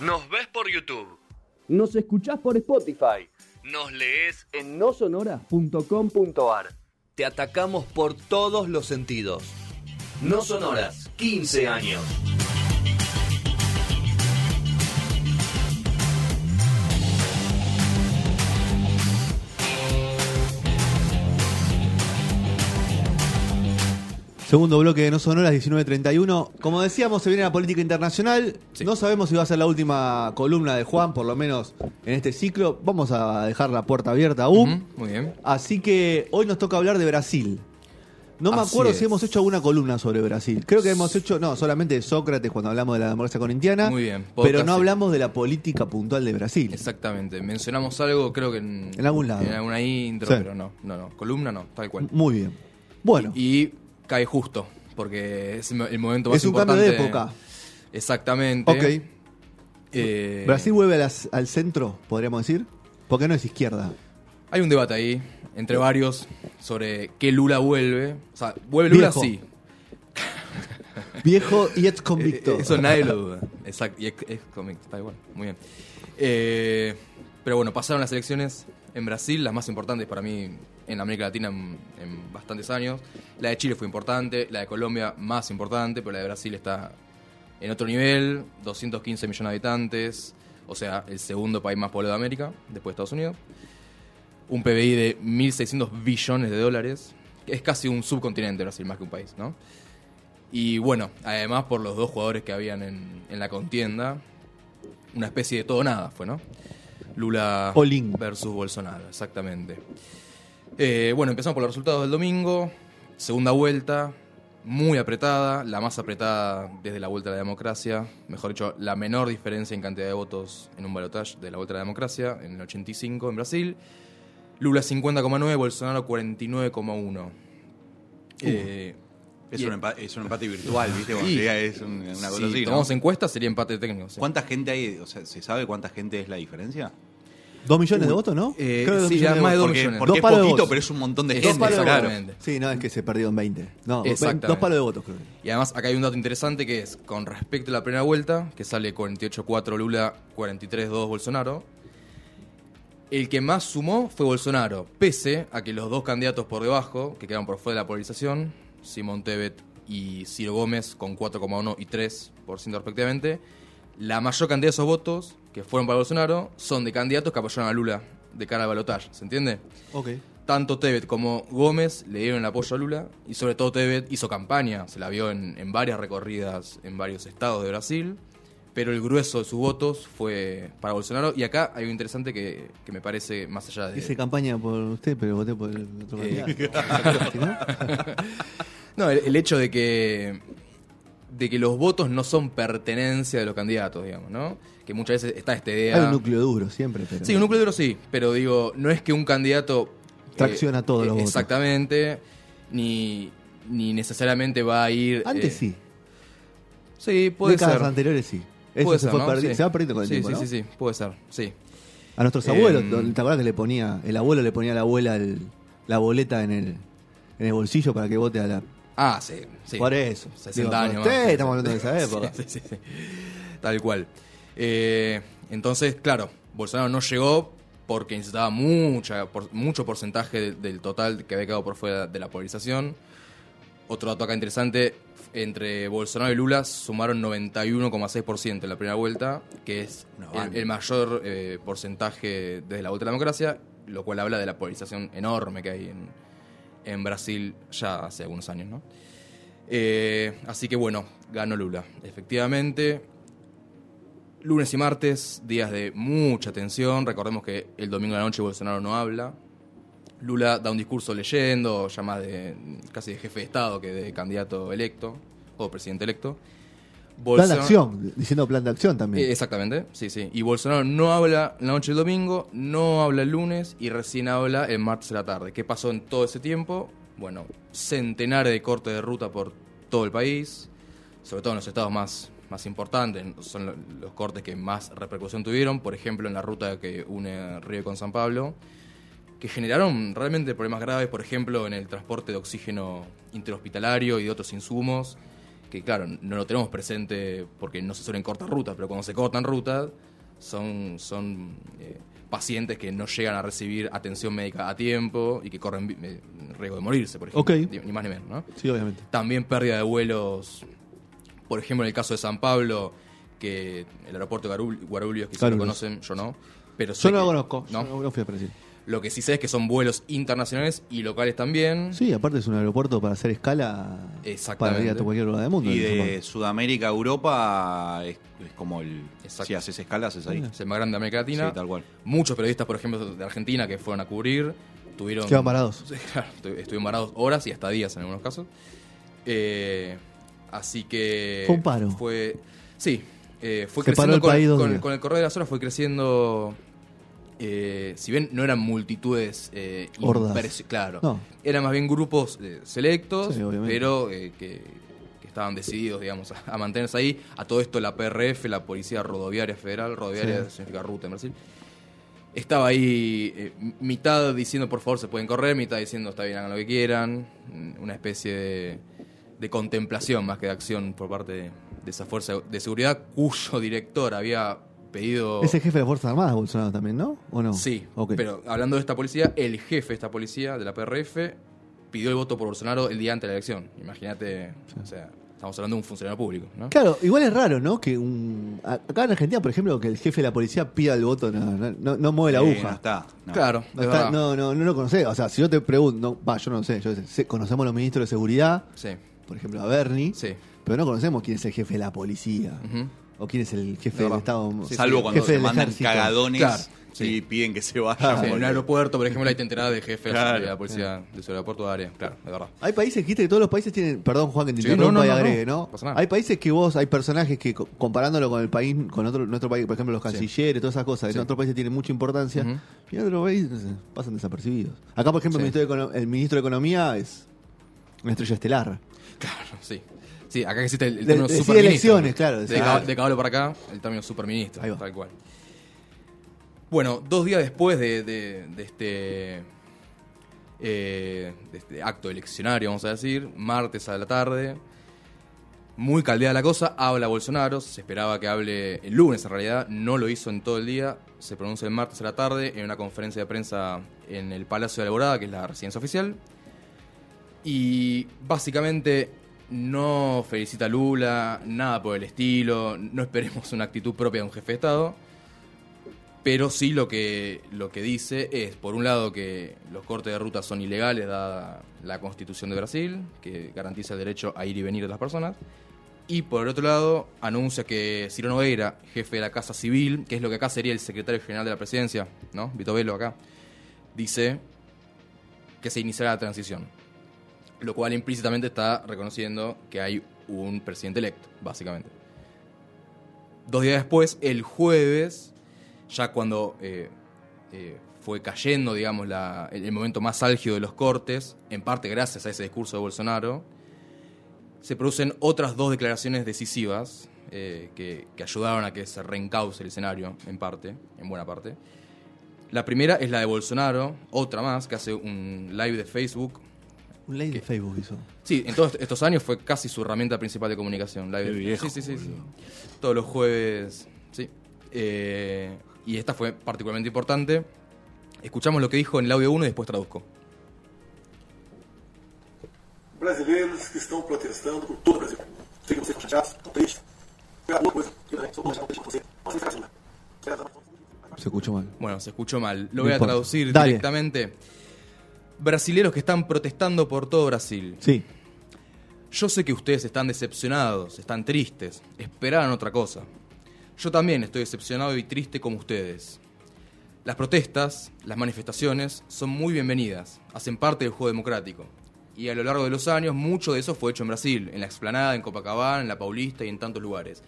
Nos ves por YouTube. Nos escuchás por Spotify. Nos lees En nosonora.com.ar. Te atacamos por todos los sentidos. No sonoras, 15 años. Segundo bloque de No Sonoras 1931. Como decíamos, se viene la política internacional. Sí. No sabemos si va a ser la última columna de Juan, por lo menos en este ciclo. Vamos a dejar la puerta abierta aún. Muy bien. Así que hoy nos toca hablar de Brasil. No me Así acuerdo es. si hemos hecho alguna columna sobre Brasil. Creo que hemos hecho, no, solamente de Sócrates cuando hablamos de la democracia corintiana. Muy bien. Pero no hablamos de la política puntual de Brasil. Exactamente. Mencionamos algo, creo que en, En algún lado. En alguna intro, Sí. pero no, no, no. Columna no, tal cual. Muy bien. Bueno, Y cae justo, porque es el momento más es un importante. cambio de época. Exactamente. Ok. Eh, Brasil vuelve las- al centro, podríamos decir. Porque no es izquierda. Hay un debate ahí, entre varios, sobre qué Lula vuelve. O sea, ¿vuelve Lula? Viejo. Sí. Viejo y ex convicto. Eh, Eso nadie lo duda. Exacto. Y ex, ex convicto, está igual. Muy bien. Eh, pero bueno, pasaron las elecciones en Brasil, las más importantes para mí en América Latina en, en bastantes años. La de Chile fue importante, la de Colombia más importante, pero la de Brasil está en otro nivel, 215 millones de habitantes, o sea, el segundo país más poblado de América, después de Estados Unidos. Un PBI de 1.600 billones de dólares, que es casi un subcontinente Brasil, más que un país, ¿no? Y bueno, además por los dos jugadores que habían en, en la contienda, una especie de todo nada fue, ¿no? Lula All in. versus Bolsonaro, exactamente. Eh, bueno, empezamos por los resultados del domingo. Segunda vuelta, muy apretada, la más apretada desde la vuelta a la democracia. Mejor dicho, la menor diferencia en cantidad de votos en un balotaje de la vuelta a la democracia, en el 85 en Brasil. Lula 50,9, Bolsonaro 49,1. Eh, Es un, empate, es un empate virtual, ¿viste? Cuando Sí. llega es un- una cosa si así, ¿no? tomamos encuestas, sería empate técnico. sí. ¿Cuánta gente hay? O sea, ¿se sabe cuánta gente es la diferencia? ¿Dos millones de votos, no? Eh, Creo que sí, ya más de dos. Porque, millones. porque Dos es poquito, pero es un montón de gente. Claro. Sí, no, es que se perdieron 20. No, dos palos de votos, creo. Y además acá hay un dato interesante que es, con respecto a la primera vuelta, que sale 48-4 Lula, 43-2 Bolsonaro, el que más sumó fue Bolsonaro, pese a que los dos candidatos por debajo, que quedaron por fuera de la polarización, Simón Tebet y Ciro Gómez, con 4,1 y 3% respectivamente, la mayor cantidad de esos votos que fueron para Bolsonaro son de candidatos que apoyaron a Lula de cara al balotaje, ¿se entiende? Ok. tanto Tebet como Gómez le dieron el apoyo a Lula y sobre todo Tebet hizo campaña, se la vio en, en varias recorridas en varios estados de Brasil, pero el grueso de sus votos fue para Bolsonaro y acá hay algo interesante que, que me parece más allá de... Hice campaña por usted, pero voté por el otro Eh, candidato. ¿No? No, el, el hecho de que de que los votos no son pertenencia de los candidatos, digamos, ¿no? Que muchas veces está esta idea... Hay un núcleo duro siempre, pero. Sí, un núcleo duro sí, pero digo, no es que un candidato... eh, Tracciona todos los votos. Exactamente, ni, ni necesariamente va a ir... Antes eh, sí. Sí, puede Décadas ser. anteriores sí. Eso Puede se, ser, fue ¿no? perdi- Sí. se va perdiendo con el sí, tiempo, sí, ¿no? sí, sí, puede ser, sí. A nuestros abuelos, Em, ¿te acuerdas que le ponía, el abuelo le ponía a la abuela el- la boleta en el, en el bolsillo para que vote a la... Ah, sí, sí. Por eso. 60 Digo, años más. estamos hablando de esa época. Sí, sí, sí. Tal cual. Eh, entonces, claro, Bolsonaro no llegó porque necesitaba mucha, por- mucho porcentaje de- del total que había quedado por fuera de la polarización. Otro dato acá interesante, entre Bolsonaro y Lula sumaron 91,6% en la primera vuelta, que es el mayor eh, porcentaje desde la vuelta a la democracia, lo cual habla de la polarización enorme que hay en, en Brasil ya hace algunos años, ¿no? Eh, así que bueno, ganó Lula. Efectivamente, lunes y martes, días de mucha tensión. Recordemos que el domingo de la noche Bolsonaro no habla. Lula da un discurso leyendo, ya más de casi de jefe de Estado que de candidato electo o presidente electo. Plan de acción, diciendo plan de acción también. eh, exactamente, sí, sí. Y Bolsonaro no habla la noche del domingo, no habla el lunes y recién habla el martes de la tarde. ¿Qué pasó en todo ese tiempo? Bueno, centenares de cortes de ruta por todo el país, sobre todo en los estados más, más importantes, son lo- los cortes que más repercusión tuvieron, por ejemplo en la ruta que une Río con San Pablo, que generaron realmente problemas graves, por ejemplo en el transporte de oxígeno interhospitalario y de otros insumos que claro, no lo tenemos presente porque no se suelen cortar rutas, pero cuando se cortan rutas son, son eh, pacientes que no llegan a recibir atención médica a tiempo y que corren eh, riesgo de morirse, por ejemplo. Ok. Ni, más ni menos, ¿no? Sí, obviamente. También pérdida de vuelos, por ejemplo, en el caso de San Pablo, que el aeropuerto de Guarulhos, quizás lo conocen, yo no. Pero Yo no lo conozco. ¿no? Yo no fui a Brasil. Lo que sí sé es que son vuelos internacionales y locales también. Sí, aparte es un aeropuerto para hacer escala Exactamente. para ir a cualquier lugar del mundo. Y de. Sudamérica a Europa es, es como el. Exacto. Si haces escalas, es ahí. Es el más grande de América Latina. Sí, tal cual. Muchos periodistas, por ejemplo, de Argentina que fueron a cubrir, tuvieron. Quedan parados. Sí, claro, estu- estuvieron parados horas y hasta días en algunos casos. Eh, así que. Fue un paro. Fue. Sí. eh, fue Se paró creciendo el con, país con el correr de las horas, fue creciendo. Eh, si bien no eran multitudes eh, Hordas. claro, No. eran más bien grupos eh, selectos, Sí, pero eh, que, que estaban decididos, digamos, a, a mantenerse ahí. A todo esto la PRF, la Policía Rodoviaria Federal, rodoviaria Sí. significa ruta en Brasil, estaba ahí mitad diciendo por favor se pueden correr, mitad diciendo está bien, hagan lo que quieran. Mm, Una especie de, de contemplación más que de acción por parte de, de esa fuerza de seguridad cuyo director había pedido... Es el jefe de las Fuerzas Armadas, Bolsonaro también, ¿no? ¿O no? Sí, Ok. pero hablando de esta policía, el jefe de esta policía, de la PRF, pidió el voto por Bolsonaro el día antes de la elección. Imagínate, o sea, estamos hablando de un funcionario público, ¿no? Claro, igual es raro, ¿no? Que un. a- Acá en Argentina, por ejemplo, que el jefe de la policía pida el voto, no, no, no- no mueve la Eh, aguja. no está. no. Claro, No, es está- verdad. no, no, no lo conocés. O sea, si yo te pregunto, va, yo no sé, yo sé, conocemos los ministros de seguridad, Sí, por ejemplo, a Bernie, sí. pero no conocemos quién es el jefe de la policía. Ujú. O quién es el jefe De del. Estado. Sí, Salvo sí. cuando del mandan ejército. cagadones Claro, y piden que se vayan. Sí, en un porque- aeropuerto, por ejemplo, ahí te enterás de jefes Claro. de la policía de su aeropuerto de área. Claro, de verdad. Hay países, dijiste que todos los países tienen, perdón Juan que te no, no, y no, agregue, no, ¿no? pasa nada. Hay países que vos, hay personajes que co- comparándolo con el país, con otro, nuestro país, por ejemplo los cancilleres, todas esas cosas, que Sí. en otros países tienen mucha importancia, Ujú. y en otros países pasan desapercibidos. Acá, por ejemplo, Sí. el, ministro de Econo- el ministro de Economía es una estrella estelar. Claro, sí. Sí, acá existe el, el De- término decide superministro. elecciones, claro, De, cab- de caballo para acá, el término superministro, Ahí va. tal cual. Bueno, dos días después de, de- de este, eh, de este acto eleccionario, vamos a decir, martes a la tarde, muy caldeada la cosa, habla Bolsonaro, se esperaba que hable el lunes en realidad, no lo hizo en todo el día, se pronuncia el martes a la tarde en una conferencia de prensa en el Palacio de Alborada, que es la residencia oficial, y básicamente no felicita a Lula, nada por el estilo, no esperemos una actitud propia de un jefe de Estado, pero sí lo que, lo que dice es, por un lado, que los cortes de ruta son ilegales dada la constitución de Brasil, que garantiza el derecho a ir y venir de las personas, y por el otro lado, anuncia que Ciro Nogueira, jefe de la Casa Civil, que es lo que acá sería el secretario general de la presidencia, ¿no? Vito Velo acá, dice que se iniciará la transición lo cual implícitamente está reconociendo que hay un presidente electo, básicamente. Dos días después, el jueves, ya cuando eh, eh, fue cayendo, digamos, el momento más álgido de los cortes, en parte gracias a ese discurso de Bolsonaro, se producen otras dos declaraciones decisivas eh, que, que ayudaron a que se reencauce el escenario, en parte, en buena parte. La primera es la de Bolsonaro, otra más, que hace un live de Facebook Un ley de Facebook hizo. Sí, en todos estos años fue casi su herramienta principal de comunicación. Live. Qué viejo, sí, sí, sí, sí. Todos los jueves, sí. Eh, y esta fue particularmente importante. Escuchamos lo que dijo en el audio 1 y después traduzco. brasileiros que estão protestando por todo o Brasil. Sei que vocês estão chateados, estão tristes. Foi alguma coisa que eu também sou muito triste com você. Posso ficar assim, né? Se escuchó mal. Bueno, se escuchó mal. Lo No voy a traducir Dale. directamente. Brasileros que están protestando por todo Brasil. Sí. Yo sé que ustedes están decepcionados, están tristes, esperaban otra cosa. Yo también estoy decepcionado y triste como ustedes. Las protestas, las manifestaciones, son muy bienvenidas, hacen parte del juego democrático. Y a lo largo de los años, mucho de eso fue hecho en Brasil, en la explanada, en Copacabana, en la Paulista y en tantos lugares.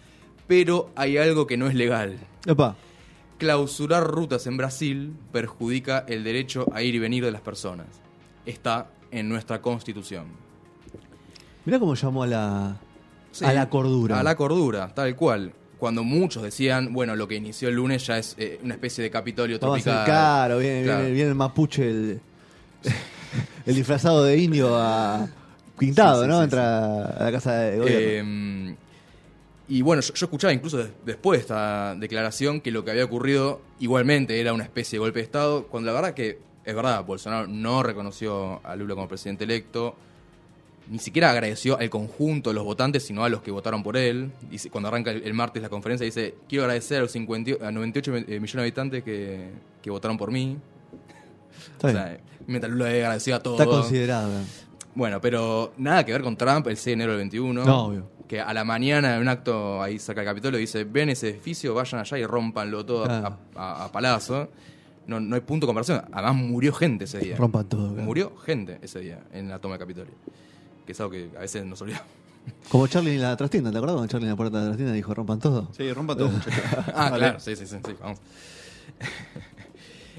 Pero hay algo que no es legal. Clausurar rutas en Brasil perjudica el derecho a ir y venir de las personas. Está en nuestra constitución. Mirá cómo llamó a la, Sí, a la cordura. A la cordura, tal cual. Cuando muchos decían, bueno, lo que inició el lunes ya es eh, una especie de Capitolio a tropical. caro, viene, Claro. viene- viene el mapuche, el, el disfrazado de indio a pintado, Sí, sí, ¿no? Entra a la casa de gobierno. Eh, y bueno, yo, yo escuchaba incluso des- después de esta declaración que lo que había ocurrido igualmente era una especie de golpe de Estado, cuando la verdad que es verdad, Bolsonaro no reconoció a Lula como presidente electo, ni siquiera agradeció al conjunto de los votantes, sino a los que votaron por él. Dice, cuando arranca el, el martes la conferencia, dice, quiero agradecer a los 50 a 98 mi- eh, millones de habitantes que, que votaron por mí. Está O bien. sea, mientras Lula le agradeció a todos. Está considerado. ¿eh? Bueno, pero nada que ver con Trump el 6 de enero del 21. No, obvio. Que a la mañana en un acto ahí cerca del Capitolio dice, ven ese edificio, vayan allá y rompanlo todo a- Claro. a, a- a palazo. No, no hay punto de comparación. Además murió gente ese día. Rompan todo. claro. Murió gente ese día en la toma del Capitolio. Que es algo que a veces nos olvidamos. Como Charlie en la trastienda, ¿te acuerdas cuando Charlie en la puerta de la trastienda dijo rompan todo? Sí, rompa todo. Ah, Vale. claro, sí, sí, sí, sí, vamos.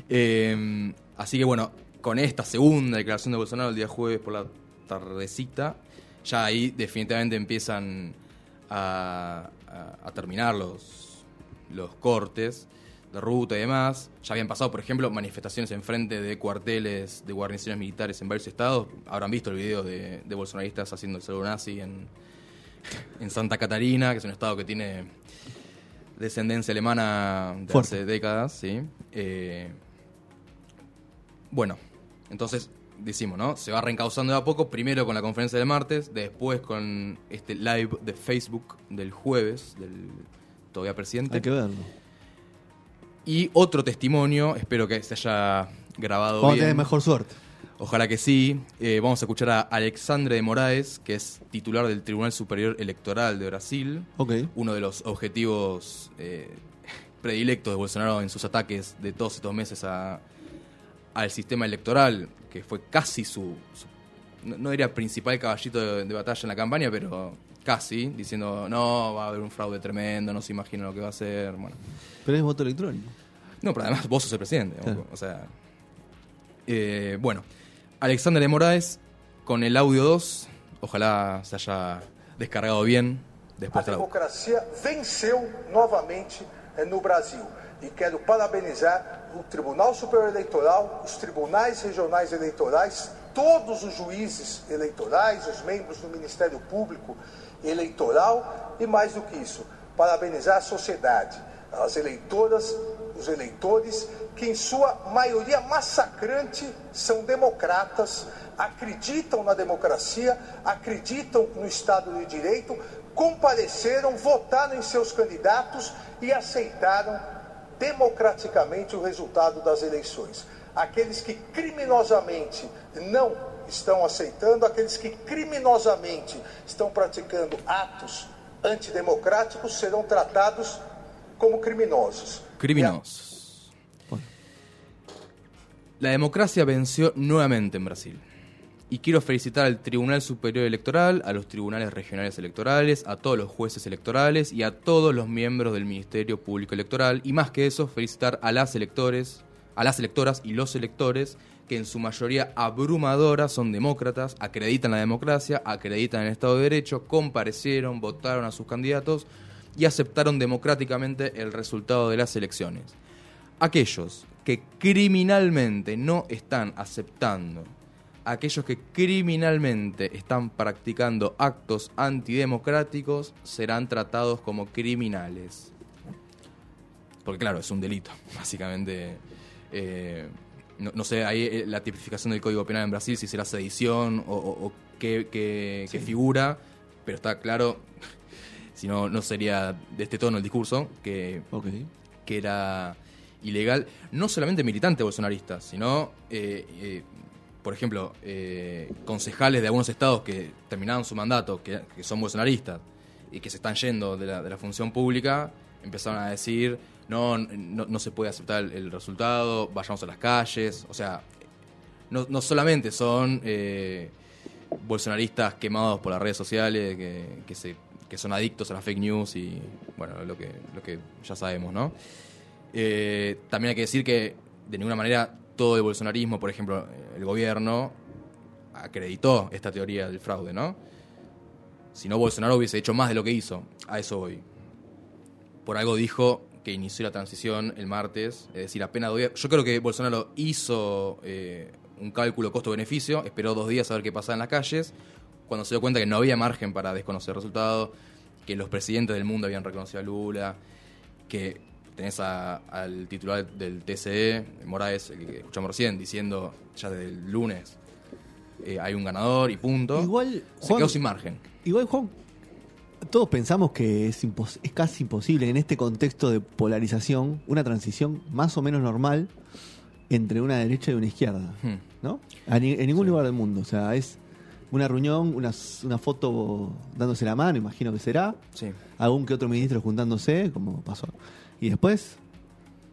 Eh, así que bueno, con esta segunda declaración de Bolsonaro el día jueves por la tardecita, ya ahí definitivamente empiezan a, a- a terminar los, los cortes de ruta y demás. Ya habían pasado, por ejemplo, manifestaciones en frente de cuarteles de guarniciones militares en varios estados. Habrán visto el video de, de bolsonaristas haciendo el saludo nazi en, en Santa Catarina, que es un estado que tiene descendencia alemana de Fuerte. hace décadas, sí. Eh, bueno, entonces decimos, ¿no? Se va reencauzando de a poco, primero con la conferencia del martes, después con este live de Facebook del jueves, del todavía presidente. Hay que verlo. Y otro testimonio, espero que se haya grabado Vamos a bien. tener mejor suerte. Ojalá que sí. Eh, vamos a escuchar a Alexandre de Moraes, que es titular del Tribunal Superior Electoral de Brasil. Ok. Uno de los objetivos eh, predilectos de Bolsonaro en sus ataques de todos estos meses a- al sistema electoral, que fue casi su, su- no, no diría principal caballito de, de batalla en la campaña, pero casi, diciendo, no, va a haber un fraude tremendo, no se imagina lo que va a ser. Bueno, Pero es voto electrónico. no, pero además vos sos el presidente. Claro. O sea. eh, bueno, Alexander de Moraes con el audio 2. Ojalá se haya descargado bien A después de la democracia venceu novamente eh, no Brasil. E quero parabenizar o Tribunal Superior Eleitoral, os tribunais regionais eleitorais, todos os juízes eleitorais, os membros do Ministério Público Eleitoral e mais do que isso, parabenizar a sociedade, as eleitoras, os eleitores, que em sua maioria massacrante são democratas, acreditam na democracia, acreditam no Estado de Direito, compareceram, votaram em seus candidatos e aceitaram democraticamente o resultado das eleições. Aqueles que criminosamente não estão aceitando, aqueles que criminosamente estão praticando atos antidemocráticos serão tratados como criminosos. Criminosos. La democracia venció nuevamente en Brasil. Y quiero felicitar al Tribunal Superior Electoral, a los tribunales regionales electorales, a todos los jueces electorales y a todos los miembros del Ministerio Público Electoral. Y más que eso, felicitar a las electores, a las electoras y los electores, que en su mayoría abrumadora son demócratas, acreditan la democracia, acreditan el Estado de Derecho, comparecieron, votaron a sus candidatos y aceptaron democráticamente el resultado de las elecciones. Aquellos que criminalmente no están aceptando, aquellos que criminalmente están practicando actos antidemocráticos, serán tratados como criminales. Porque claro, es un delito, básicamente. Eh, no, no sé, ahí eh, la tipificación del Código Penal en Brasil, si será sedición o, o- o qué, qué- qué figura, pero está claro, si no, no sería de este tono el discurso, que que era ilegal, no solamente militantes bolsonaristas, sino, eh, eh, por ejemplo, eh, concejales de algunos estados que terminaron su mandato, que, que son bolsonaristas y que se están yendo de la, de la función pública, empezaron a decir, no, no, se puede aceptar el, resultado, vayamos a las calles, o sea, no, no solamente son eh, bolsonaristas quemados por las redes sociales, que, que son adictos a las fake news y, bueno, lo que, lo que ya sabemos, ¿no? Eh, también hay que decir que de ninguna manera todo el bolsonarismo, por ejemplo, el gobierno, acreditó esta teoría del fraude, ¿no? Si no, Bolsonaro hubiese hecho más de lo que hizo. A eso voy. Por algo dijo que inició la transición el martes, es decir, apenas días. Yo creo que Bolsonaro hizo eh, un cálculo costo-beneficio, esperó dos días a ver qué pasaba en las calles. cuando se dio cuenta que no había margen para desconocer el resultado, que los presidentes del mundo habían reconocido a Lula, que tenés a- al titular del TCE, Moraes, el que escuchamos recién, diciendo ya desde el lunes eh, hay un ganador y punto. Igual, se quedó sin margen. Igual, Juan, todos pensamos que es, impos- es casi imposible en este contexto de polarización una transición más o menos normal entre una derecha y una izquierda, Hmm. ¿no? Ni- en ningún lugar del mundo. O sea, es una reunión, una, foto dándose la mano, imagino que será, Sí. algún que otro ministro juntándose, como pasó. Y después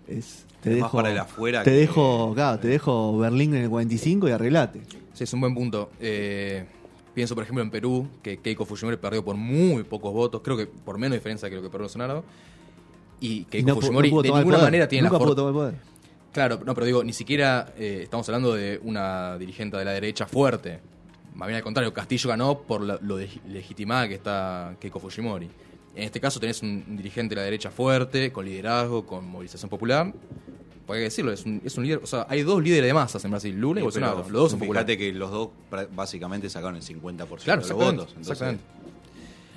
es te Es más dejo para el afuera te que- dejo, claro, te dejo Berlín en el 45 y arreglate. Sí, es un buen punto. Eh, pienso, por ejemplo, en Perú, que Keiko Fujimori perdió por muy pocos votos, creo que por menos diferencia que lo que perdió Bolsonaro. Y Keiko no Fujimori no de ninguna manera tiene Nunca la pudo tomar poder. Claro, no, pero digo, ni siquiera eh, estamos hablando de una dirigente de la derecha fuerte. Más bien al contrario, Castillo ganó por la- lo de- legitimada que está Keiko Fujimori. En este caso tenés un, un dirigente de la derecha fuerte, con liderazgo, con movilización popular. Porque hay que decirlo, es un, es un líder. O sea, hay dos líderes de masas en Brasil, Lula y Sí, Bolsonaro. pero Los dos son populares. Fíjate que los dos básicamente sacaron el 50% Claro, de los votos. Entonces, exactamente.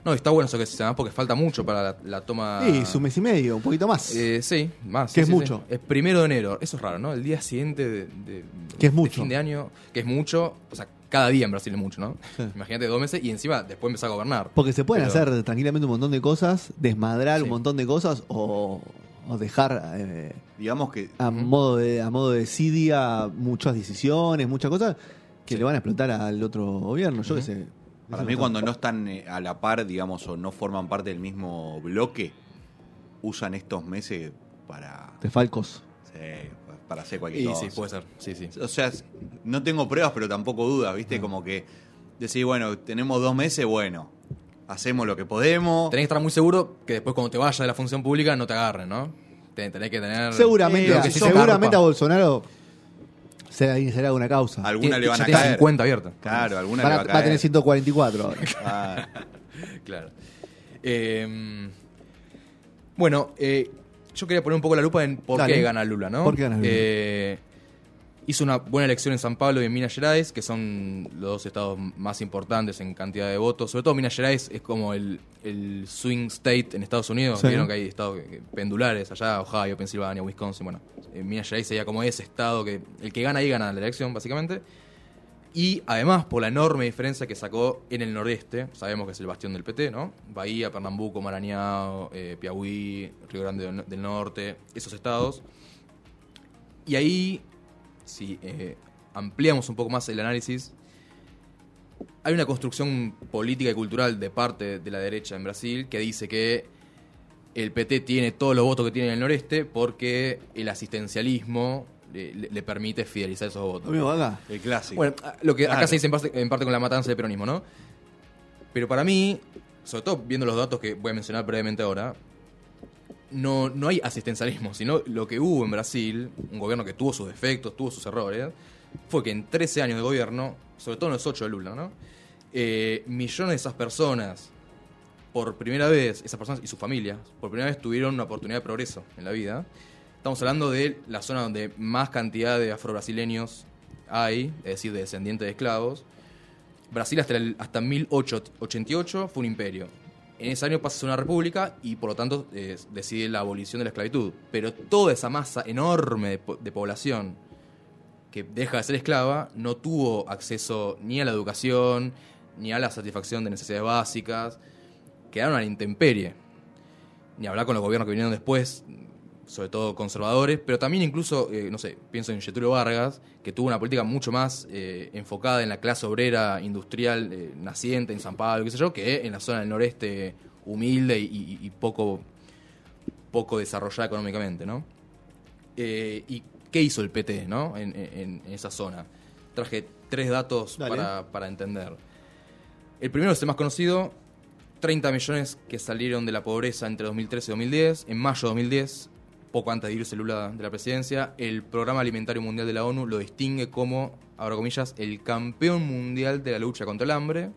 No, está bueno eso que se llama porque falta mucho para la, la toma. Y su mes y medio, un poquito más. Eh, sí, más. Que sí, es sí, mucho. sí. Es primero de enero. Eso es raro, ¿no? El día siguiente de, de- Que es de mucho. fin de año, que es mucho. O sea, cada día en Brasil es mucho, ¿no? Sí. Imagínate dos meses y encima después empezar a gobernar. Porque se pueden Pero- hacer tranquilamente un montón de cosas, desmadrar Sí. un montón de cosas o, o dejar eh, digamos que a, modo de, a modo de desidia muchas decisiones, muchas cosas que Sí. le van a explotar al otro gobierno. Yo qué sé. para mí cuando no están eh, a la par, digamos, o no forman parte del mismo bloque, usan estos meses para, De Falcos. sí, para hacer cualquier Y cosa. sí, puede ser. Sí, sí. O sea, no tengo pruebas, pero tampoco dudas, ¿viste? Como que decir, bueno, tenemos dos meses, bueno, hacemos lo que podemos. Tenés que estar muy seguro que después cuando te vayas de la función pública no te agarren, ¿no? Ten- Tenés que tener. Seguramente, Lo que sí se seguramente a Bolsonaro será, será una causa. Alguna le van a caer. 50 abiertas. Claro, alguna Van le a, va a va a caer. tener 144 ahora. Ah, Claro. Eh, bueno, eh, yo quería poner un poco la lupa en por Dale. qué gana Lula, ¿no? ¿Por qué gana Lula? Eh, hizo una buena elección en San Pablo y en Minas Gerais, que son los dos estados más importantes en cantidad de votos. Sobre todo Minas Gerais es como el, el swing state en Estados Unidos. Sí. Vieron que hay estados pendulares allá, Ohio, Pensilvania, Wisconsin. Bueno, en Minas Gerais sería como ese estado que el que gana ahí gana la elección, básicamente. Y además, por la enorme diferencia que sacó en el nordeste, sabemos que es el bastión del PT, ¿no? Bahía, Pernambuco, Maranhão, eh, Piauí, Río Grande del Norte, esos estados. Y ahí, si eh, ampliamos un poco más el análisis, hay una construcción política y cultural de parte de la derecha en Brasil que dice que el PT tiene todos los votos que tiene en el noreste porque el asistencialismo le, le- le permite fidelizar esos votos. Amigo, acá. el clásico. Bueno, a- lo que acá se dice en parte, en parte con la matanza del peronismo, ¿no? Pero para mí, sobre todo viendo los datos que voy a mencionar brevemente ahora, no, no hay asistencialismo, sino lo que hubo en Brasil, un gobierno que tuvo sus defectos, tuvo sus errores, fue que en 13 años de gobierno, sobre todo en los 8 de Lula, ¿no? Eh, millones de esas personas, por primera vez, esas personas y sus familias, por primera vez tuvieron una oportunidad de progreso en la vida. Estamos hablando de la zona donde más cantidad de afrobrasileños hay, es decir, de descendientes de esclavos. Brasil hasta, el, hasta 1888 fue un imperio. En ese año pasa a ser una república y por lo tanto eh, decide la abolición de la esclavitud. Pero toda esa masa enorme de, de población que deja de ser esclava no tuvo acceso ni a la educación, ni a la satisfacción de necesidades básicas. Quedaron a la intemperie. Ni hablar con los gobiernos que vinieron después, sobre todo conservadores, pero también incluso, eh, no sé, pienso en Getúlio Vargas, que tuvo una política mucho más eh, enfocada en la clase obrera industrial eh, naciente en San Pablo, qué sé yo, que en la zona del noreste humilde y, y- y poco, poco desarrollada económicamente, ¿no? ¿Y qué hizo el PT, no? En, en- en esa zona. Traje tres datos para, para entender. El primero es el más conocido, 30 millones que salieron de la pobreza entre 2013 y 2010. En mayo de 2010, poco antes de irse Lula de la presidencia, el Programa Alimentario Mundial de la ONU lo distingue como, abro comillas, el campeón mundial de la lucha contra el hambre.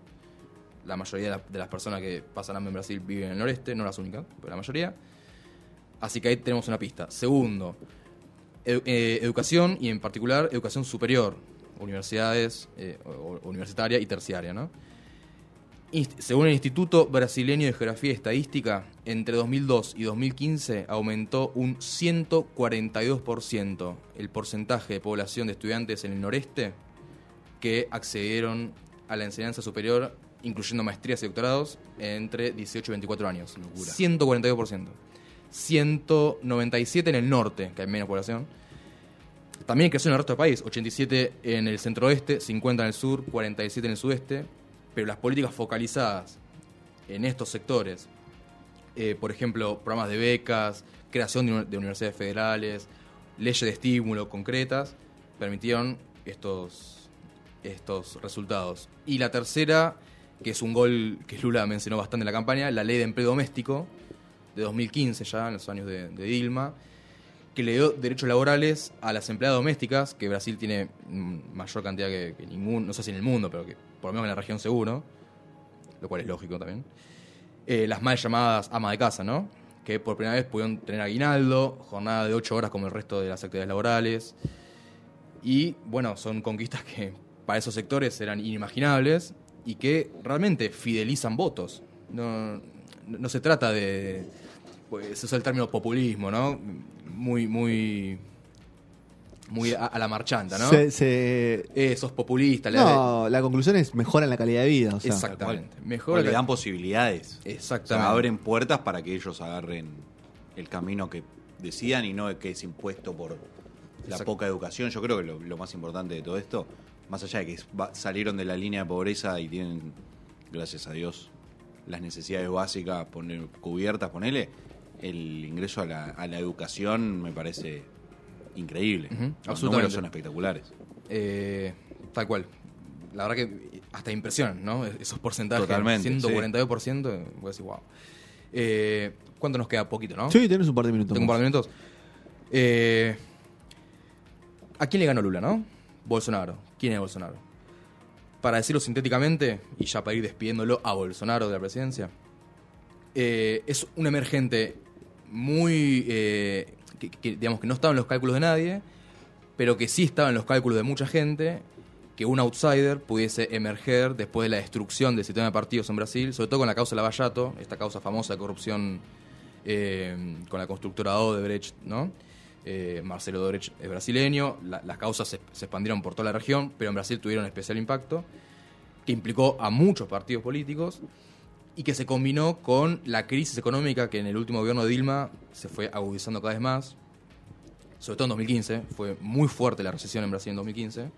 La mayoría de, la- de las personas que pasan hambre en Brasil viven en el noreste, no las únicas, pero la mayoría. Así que ahí tenemos una pista. Segundo, eh, educación y en particular educación superior, universidades, eh, universitaria y terciaria, ¿no? Según el Instituto Brasileño de Geografía y Estadística, entre 2002 y 2015 aumentó un 142% el porcentaje de población de estudiantes en el noreste que accedieron a la enseñanza superior, incluyendo maestrías y doctorados, entre 18 y 24 años. 142%. 197 en el norte, que hay menos población. También creció en el resto del país, 87 en el centro-oeste, 50 en el sur, 47 en el sudeste, pero las políticas focalizadas en estos sectores, eh, por ejemplo, programas de becas, creación de, uni- de universidades federales, leyes de estímulo concretas, permitieron estos, estos resultados. Y la tercera, que es un gol que Lula mencionó bastante en la campaña, la ley de empleo doméstico de 2015 ya, en los años de, Dilma, que le dio derechos laborales a las empleadas domésticas, que Brasil tiene mayor cantidad que, que ningún, no sé si en el mundo, pero que por lo menos en la región seguro, lo cual es lógico también. Eh, las mal llamadas ama de casa, ¿no? Que por primera vez pudieron tener aguinaldo, jornada de 8 horas como el resto de las actividades laborales. Y bueno, son conquistas que para esos sectores eran inimaginables y que realmente fidelizan votos. No, no, no se trata de. Pues, se usa el término populismo, ¿no? Muy, muy. Muy a, a la marchanta, ¿no? Se- se- Eh, sos populista. le no, la conclusión es mejoran la calidad de vida. O sea, Exactamente. O Mejor le dan posibilidades. O Exactamente. sea, abren puertas para que ellos agarren el camino que decidan y no que es impuesto por la poca educación. Yo creo que lo, lo más importante de todo esto, más allá de que va- salieron de la línea de pobreza y tienen, gracias a Dios, las necesidades básicas poner, cubiertas, ponele, el ingreso a la, a la educación me parece increíble. Ujú, Los absolutamente. números son espectaculares. Eh, tal cual. La verdad que hasta impresionan, ¿no? Esos porcentajes. Totalmente, 142%, voy a decir, wow. Eh, ¿Cuánto nos queda? Poquito, ¿no? Sí, tenés un par de minutos. Tengo un par de minutos. Eh, ¿A quién le ganó Lula, no? Bolsonaro. ¿Quién es Bolsonaro? Para decirlo sintéticamente, y ya para ir despidiéndolo a Bolsonaro de la presidencia, eh, es un emergente muy. eh, que, que, digamos que no estaba en los cálculos de nadie, pero que sí estaba en los cálculos de mucha gente, que un outsider pudiese emerger después de la destrucción del sistema de partidos en Brasil, sobre todo con la causa Lavallato, esta causa famosa de corrupción eh, con la constructora Odebrecht, ¿no? Eh, Marcelo Odebrecht es brasileño, la- las causas se, se expandieron por toda la región, pero en Brasil tuvieron especial impacto, que implicó a muchos partidos políticos y que se combinó con la crisis económica que en el último gobierno de Dilma se fue agudizando cada vez más, sobre todo en 2015, fue muy fuerte la recesión en Brasil en 2015.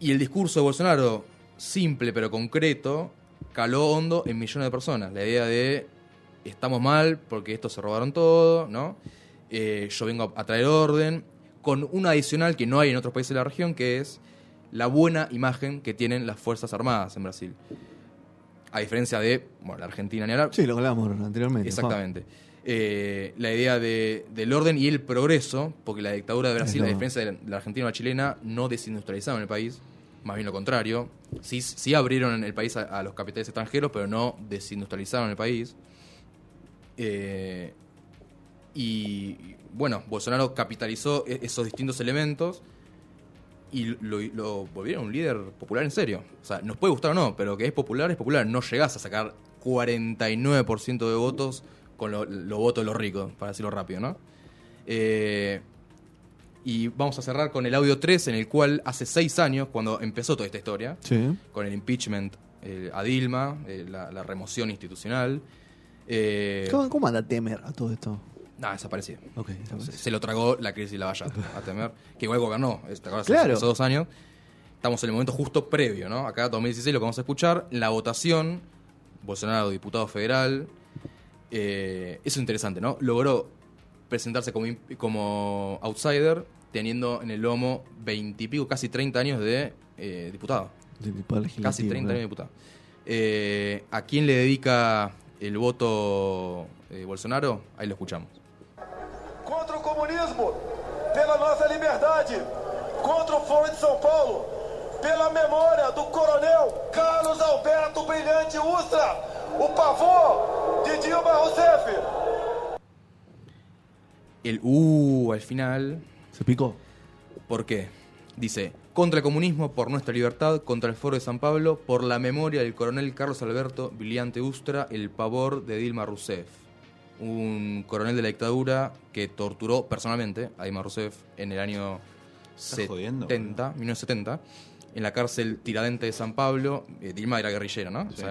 Y el discurso de Bolsonaro, simple pero concreto, caló hondo en millones de personas. La idea de estamos mal porque estos se robaron todo, ¿no? Eh, yo vengo a traer orden, con un adicional que no hay en otros países de la región, que es la buena imagen que tienen las Fuerzas Armadas en Brasil. A diferencia de, bueno, la Argentina ni hablar, Sí, lo hablábamos anteriormente. Exactamente. Eh, la idea de- del orden y el progreso, porque la dictadura de Brasil, a diferencia de la, de la Argentina o la chilena, no desindustrializaron el país, más bien lo contrario. Sí, sí abrieron el país a, a los capitales extranjeros, pero no desindustrializaron el país. Eh, y bueno, Bolsonaro capitalizó e- esos distintos elementos y lo, lo volvieron un líder popular en serio. O sea, nos puede gustar o no, pero que es popular, es popular. No llegás a sacar 49% de votos con los lo votos de los ricos, para decirlo rápido, ¿no? Eh, y vamos a cerrar con el audio 3, en el cual hace seis años, cuando empezó toda esta historia, Sí. con el impeachment eh, a Dilma, eh, la, la remoción institucional. Eh, ¿Cómo, cómo anda Temer a todo esto? No, desapareció. Ok, Se, se lo tragó la crisis de la valla a temer, que igual gobernó, ¿te acuerdas? Claro. hace dos años. Estamos en el momento justo previo, ¿no? Acá 2016 lo que vamos a escuchar, la votación, Bolsonaro, diputado federal, eh, eso es interesante, ¿no? Logró presentarse como, como outsider, teniendo en el lomo 20 y pico, casi 30 años de eh, diputado. Casi 30 años de diputado. Eh, ¿A quién le dedica el voto eh, Bolsonaro? Ahí lo escuchamos. Comunismo, pela nossa liberdade. Contra o Foro de São Paulo, pela memória do coronel Carlos Alberto Brilhante Ustra, o pavor de Dilma Rousseff. El uh al final, ¿Se picó? ¿por qué? Dice, Contra el comunismo, por nuestra libertad, contra el foro de San Pablo, por la memoria del coronel Carlos Alberto Viliante Ustra, el pavor de Dilma Rousseff. Un coronel de la dictadura que torturó personalmente a Dilma Rousseff en el año ¿Estás jodiendo, 70, 1970, en la cárcel Tiradente de San Pablo. Eh, Dilma era guerrillera, ¿no? Sí.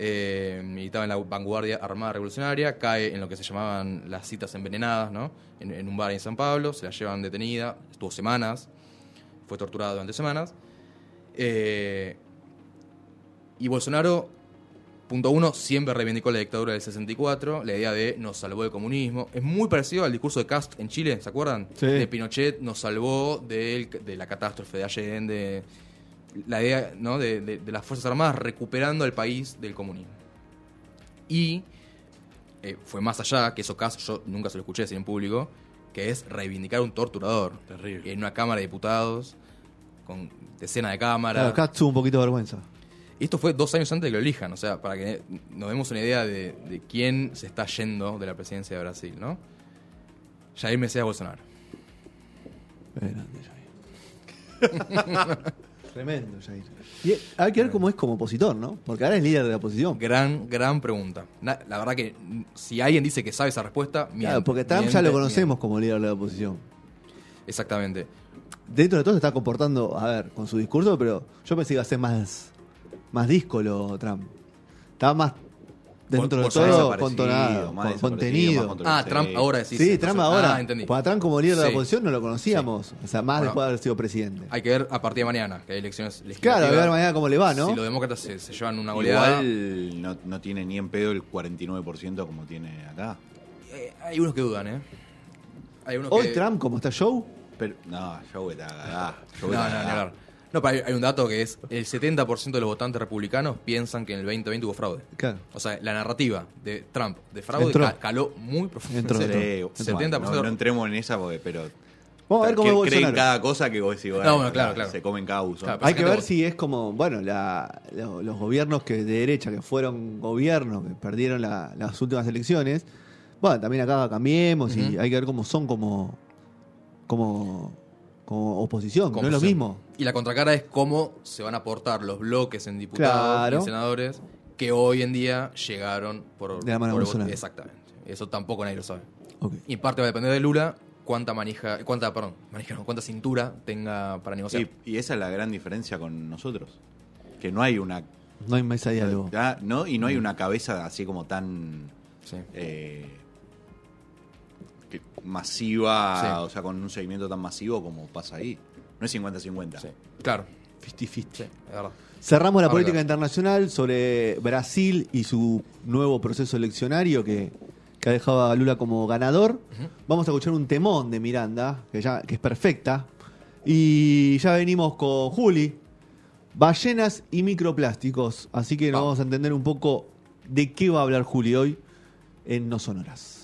Eh, militaba en la vanguardia armada revolucionaria, cae en lo que se llamaban las citas envenenadas, ¿no? En, en un bar en San Pablo, se la llevan detenida, estuvo semanas, fue torturada durante semanas. Eh, y Bolsonaro, punto uno, siempre reivindicó la dictadura del 64, la idea de nos salvó del comunismo. Es muy parecido al discurso de Cast en Chile, ¿se acuerdan? Sí. De Pinochet nos salvó del- de la catástrofe de Allende, la idea ¿no? de, de- de las Fuerzas Armadas recuperando al país del comunismo. Y eh, fue más allá, que eso Cast yo nunca se lo escuché decir en público, que es reivindicar a un torturador. Terrible. En una Cámara de Diputados, con decenas de Claro, cámaras. acá tuvo un poquito de vergüenza. Y esto fue dos años antes de que lo elijan, o sea, para que nos demos una idea de, de quién se está yendo de la presidencia de Brasil, ¿no? Jair Mesías Bolsonaro. Grande, Jair. Tremendo, Jair. Y hay que ver cómo es como opositor, ¿no? Porque ahora es líder de la oposición. Gran, gran pregunta. La verdad que si alguien dice que sabe esa respuesta, miente, Claro, porque Trump ya lo conocemos miente. como líder de la oposición. Exactamente. Dentro de todo se está comportando, a ver, con su discurso, pero yo pensé que iba a ser más, más díscolo Trump. Estaba más dentro Por- de por todo contonado, más con desaparecido, contenido. más Ah. Trump ahora decís. Sí, entonces- Trump ahora. Ah, entendí. Porque a Trump como líder de la Sí. oposición no lo conocíamos. O sea, más Bueno. después de haber sido presidente. Hay que ver a partir de mañana, que hay elecciones legislativas. Claro, a ver mañana cómo le va, ¿no? Si los demócratas se, se llevan una goleada. Igual no, no tiene ni en pedo el 49% como tiene acá. Eh, hay unos que dudan, ¿eh? Hay unos Hoy que... Trump, como está Joe, Pero, no, yo está cagada. No, no, ni hablar. No, pero hay, hay un dato que es el 70% de los votantes republicanos piensan que en el 2020 hubo fraude. claro. O sea, la narrativa de Trump de fraude Entró. ca- caló muy profundo. Entró, En serio. entró. 70%. No, no entremos en esa porque, pero. Vamos a ver cómo es creen Bolsonaro. cada cosa que vos decís, bueno, No, bueno, claro, claro. se comen cada uso. Claro, Hay que ver vos- si es como, bueno, la- lo- los gobiernos que de derecha, que fueron gobiernos, que perdieron la- las últimas elecciones. Bueno, también acá cambiemos y Ujú. hay que ver cómo son como, como, como oposición, Como no es lo mismo. Y la contracara es cómo se van a aportar los bloques en diputados Claro. y en senadores que hoy en día llegaron por, De la mano de por Bolsonaro. Exactamente. Eso tampoco nadie lo sabe. Y en parte va a depender de Lula cuánta manija, cuánta, perdón, manija no, cuánta cintura tenga para negociar. Y, y esa es la gran diferencia con nosotros. Que no hay una. No hay mesa de diálogo. ah, ¿no? Y no hay una cabeza así como tan. Sí. eh, que- masiva, Sí. o sea, con un seguimiento tan masivo como pasa ahí. No es 50-50. Sí, claro. 50-50. Sí, es verdad. Cerramos la política claro. internacional sobre Brasil y su nuevo proceso eleccionario que, que ha dejado a Lula como ganador. Vamos a escuchar un temón de Miranda, que, ya, que es perfecta. Y ya venimos con Juli, ballenas y microplásticos. Así que nos Vamos. vamos a entender un poco de qué va a hablar Juli hoy en No Sonoras.